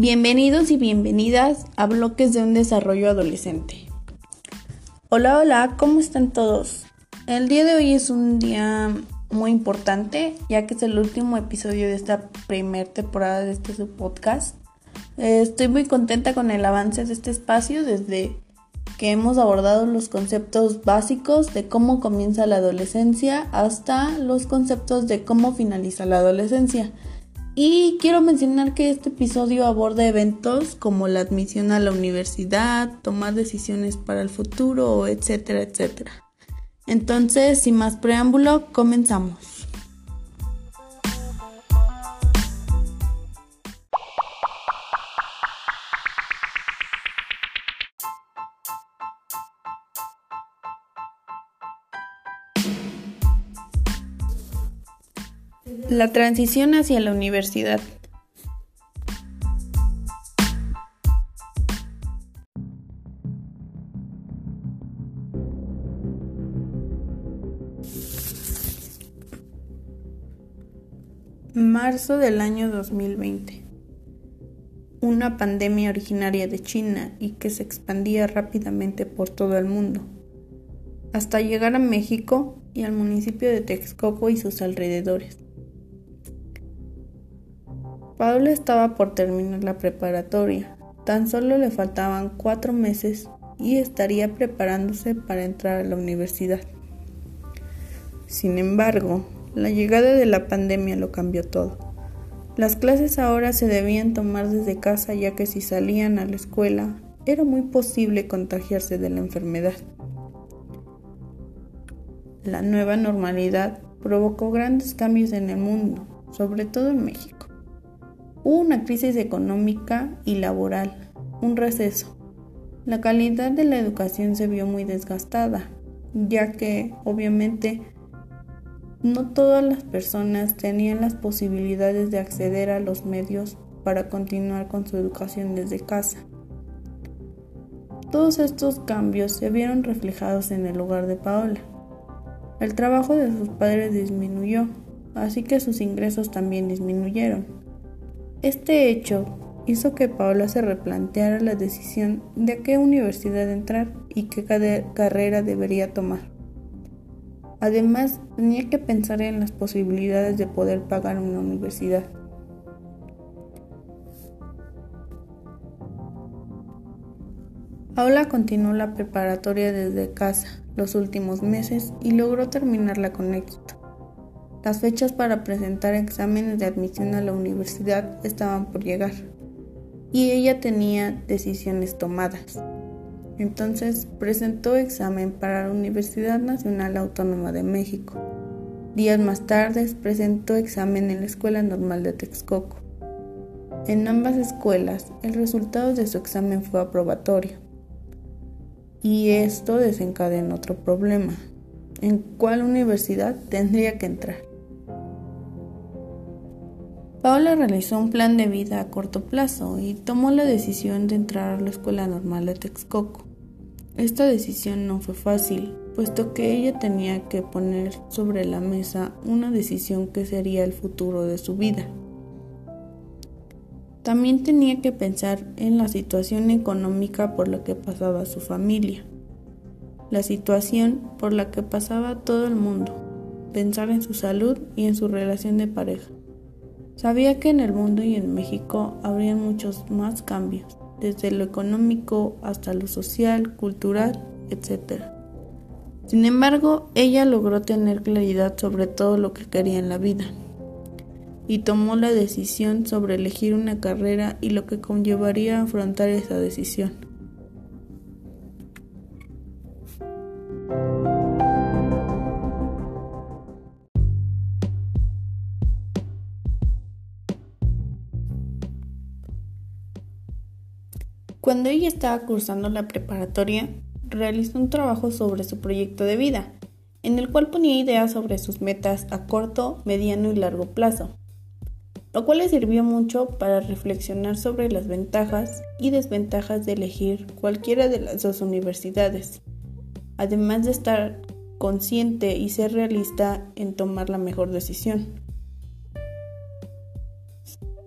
Bienvenidos y bienvenidas a Bloques de un Desarrollo Adolescente. Hola, hola, ¿cómo están todos? El día de hoy es un día muy importante, ya que es el último episodio de esta primera temporada de este podcast. Estoy muy contenta con el avance de este espacio desde que hemos abordado los conceptos básicos de cómo comienza la adolescencia hasta los conceptos de cómo finaliza la adolescencia. Y quiero mencionar que este episodio aborda eventos como la admisión a la universidad, tomar decisiones para el futuro, etcétera, etcétera. Entonces, sin más preámbulo, comenzamos. La transición hacia la universidad. Marzo del año 2020. Una pandemia originaria de China y que se expandía rápidamente por todo el mundo, hasta llegar a México y al municipio de Texcoco y sus alrededores. Paula estaba por terminar la preparatoria. Tan solo le faltaban cuatro meses y estaría preparándose para entrar a la universidad. Sin embargo, la llegada de la pandemia lo cambió todo. Las clases ahora se debían tomar desde casa ya que si salían a la escuela era muy posible contagiarse de la enfermedad. La nueva normalidad provocó grandes cambios en el mundo, sobre todo en México. Hubo una crisis económica y laboral, un receso. La calidad de la educación se vio muy desgastada, ya que obviamente no todas las personas tenían las posibilidades de acceder a los medios para continuar con su educación desde casa. Todos estos cambios se vieron reflejados en el hogar de Paola. El trabajo de sus padres disminuyó, así que sus ingresos también disminuyeron. Este hecho hizo que Paula se replanteara la decisión de a qué universidad entrar y qué carrera debería tomar. Además, tenía que pensar en las posibilidades de poder pagar una universidad. Paula continuó la preparatoria desde casa los últimos meses y logró terminarla con éxito. Las fechas para presentar exámenes de admisión a la universidad estaban por llegar y ella tenía decisiones tomadas. Entonces presentó examen para la Universidad Nacional Autónoma de México. Días más tarde presentó examen en la Escuela Normal de Texcoco. En ambas escuelas el resultado de su examen fue aprobatorio. Y esto desencadenó otro problema. ¿En cuál universidad tendría que entrar? Paola realizó un plan de vida a corto plazo y tomó la decisión de entrar a la Escuela Normal de Texcoco. Esta decisión no fue fácil, puesto que ella tenía que poner sobre la mesa una decisión que sería el futuro de su vida. También tenía que pensar en la situación económica por la que pasaba su familia, la situación por la que pasaba todo el mundo, pensar en su salud y en su relación de pareja. Sabía que en el mundo y en México habrían muchos más cambios, desde lo económico hasta lo social, cultural, etc. Sin embargo, ella logró tener claridad sobre todo lo que quería en la vida y tomó la decisión sobre elegir una carrera y lo que conllevaría afrontar esa decisión. Cuando ella estaba cursando la preparatoria, realizó un trabajo sobre su proyecto de vida, en el cual ponía ideas sobre sus metas a corto, mediano y largo plazo, lo cual le sirvió mucho para reflexionar sobre las ventajas y desventajas de elegir cualquiera de las dos universidades, además de estar consciente y ser realista en tomar la mejor decisión.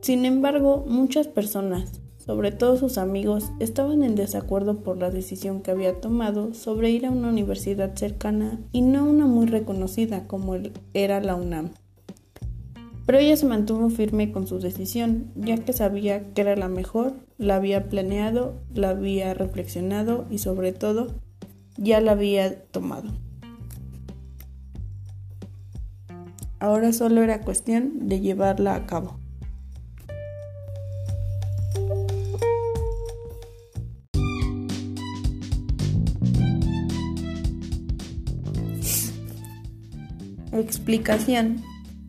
Sin embargo, muchas personas, sobre todo sus amigos, estaban en desacuerdo por la decisión que había tomado sobre ir a una universidad cercana y no una muy reconocida como era la UNAM. Pero ella se mantuvo firme con su decisión, ya que sabía que era la mejor, la había planeado, la había reflexionado y sobre todo ya la había tomado. Ahora solo era cuestión de llevarla a cabo. Explicación.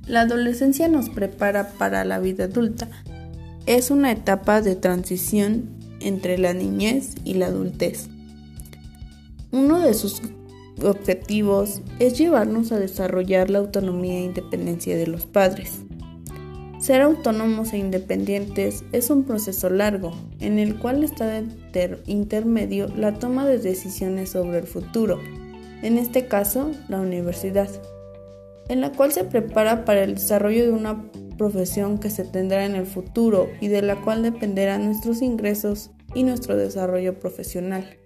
La adolescencia nos prepara para la vida adulta. Es una etapa de transición entre la niñez y la adultez. Uno de sus objetivos es llevarnos a desarrollar la autonomía e independencia de los padres. Ser autónomos e independientes es un proceso largo, en el cual está intermedio la toma de decisiones sobre el futuro, en este caso la universidad en la cual se prepara para el desarrollo de una profesión que se tendrá en el futuro y de la cual dependerán nuestros ingresos y nuestro desarrollo profesional.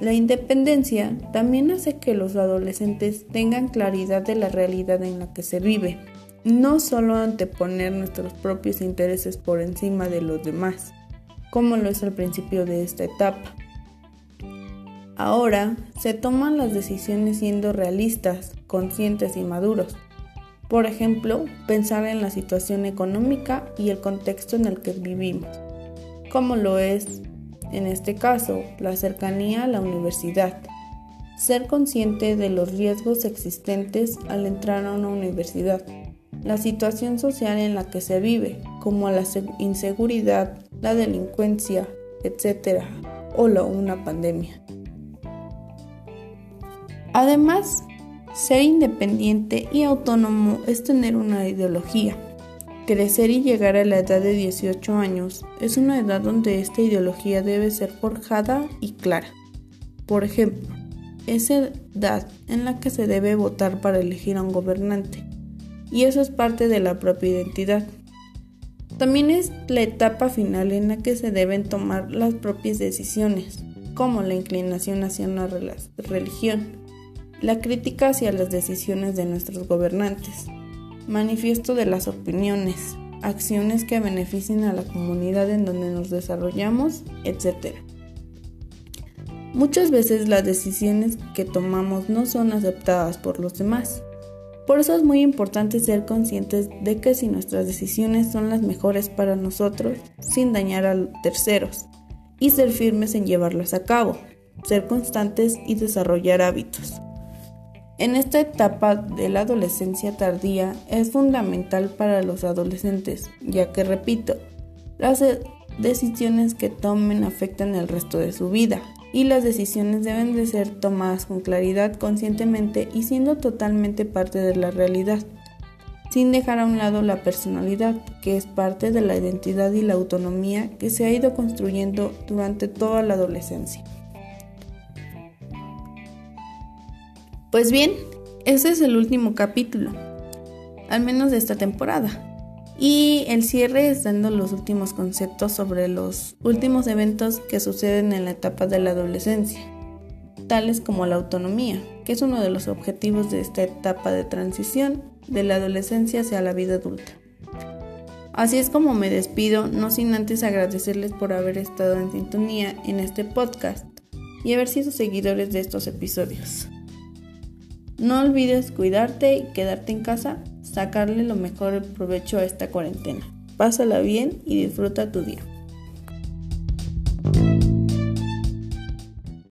La independencia también hace que los adolescentes tengan claridad de la realidad en la que se vive, no solo anteponer nuestros propios intereses por encima de los demás, como lo es al principio de esta etapa. Ahora se toman las decisiones siendo realistas, conscientes y maduros. Por ejemplo, pensar en la situación económica y el contexto en el que vivimos, como lo es, en este caso, la cercanía a la universidad. Ser consciente de los riesgos existentes al entrar a una universidad, la situación social en la que se vive, como la inseguridad, la delincuencia, etc., o una pandemia. Además, ser independiente y autónomo es tener una ideología. Crecer y llegar a la edad de 18 años es una edad donde esta ideología debe ser forjada y clara. Por ejemplo, es edad en la que se debe votar para elegir a un gobernante, y eso es parte de la propia identidad. También es la etapa final en la que se deben tomar las propias decisiones, como la inclinación hacia una religión la crítica hacia las decisiones de nuestros gobernantes, manifiesto de las opiniones, acciones que beneficien a la comunidad en donde nos desarrollamos, etc. Muchas veces las decisiones que tomamos no son aceptadas por los demás. Por eso es muy importante ser conscientes de que si nuestras decisiones son las mejores para nosotros, sin dañar a terceros, y ser firmes en llevarlas a cabo, ser constantes y desarrollar hábitos. En esta etapa de la adolescencia tardía es fundamental para los adolescentes, ya que, repito, las decisiones que tomen afectan el resto de su vida y las decisiones deben de ser tomadas con claridad, conscientemente y siendo totalmente parte de la realidad, sin dejar a un lado la personalidad, que es parte de la identidad y la autonomía que se ha ido construyendo durante toda la adolescencia. Pues bien, ese es el último capítulo, al menos de esta temporada. Y el cierre es dando los últimos conceptos sobre los últimos eventos que suceden en la etapa de la adolescencia, tales como la autonomía, que es uno de los objetivos de esta etapa de transición de la adolescencia hacia la vida adulta. Así es como me despido, no sin antes agradecerles por haber estado en sintonía en este podcast y haber sido seguidores de estos episodios. No olvides cuidarte y quedarte en casa, sacarle lo mejor provecho a esta cuarentena. Pásala bien y disfruta tu día.